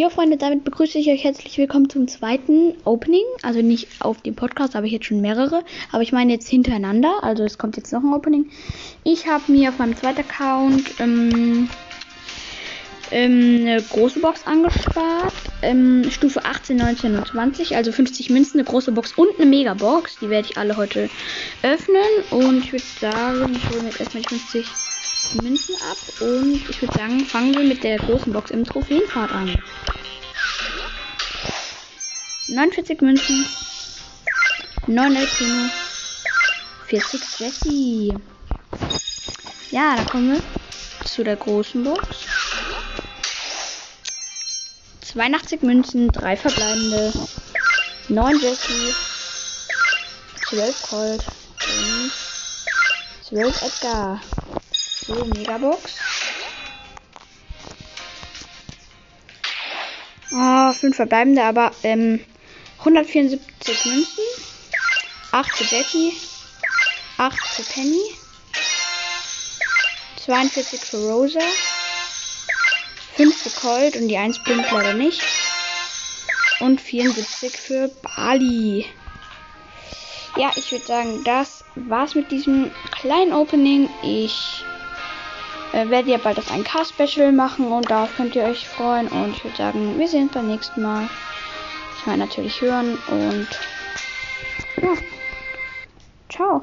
Jo Freunde, damit begrüße ich euch herzlich willkommen zum zweiten Opening. Also nicht auf dem Podcast, habe ich jetzt schon mehrere. Aber ich meine jetzt hintereinander. Also es kommt jetzt noch ein Opening. Ich habe mir auf meinem zweiten Account ähm, ähm, eine große Box angespart. Ähm, Stufe 18, 19 und 20. Also 50 Münzen, eine große Box und eine Megabox. Die werde ich alle heute öffnen. Und ich würde sagen, ich hole mir jetzt erstmal die 50 Münzen ab. Und ich würde sagen, fangen wir mit der großen Box im Trophäenpfad an. 49 Münzen. 9 El Primo. 40 Jessie. Ja, da kommen wir zu der großen Box. 82 Münzen, 3 verbleibende, 9 Jessie, 12 Colt und 12 Edgar. So, Megabox. Ah, 5 verbleibende, aber ähm, 174 Münzen, 8 für Jackie, 8 für Penny, 42 für Rosa, 5 für Colt und die 1 blinkt leider nicht. Und 74 für Bali. Ja, ich würde sagen, das war's mit diesem kleinen Opening. Ich äh, werde ja bald das 1K-Special machen und darauf könnt ihr euch freuen. Und ich würde sagen, wir sehen uns beim nächsten Mal. Ich meine natürlich hören und ja. Ciao.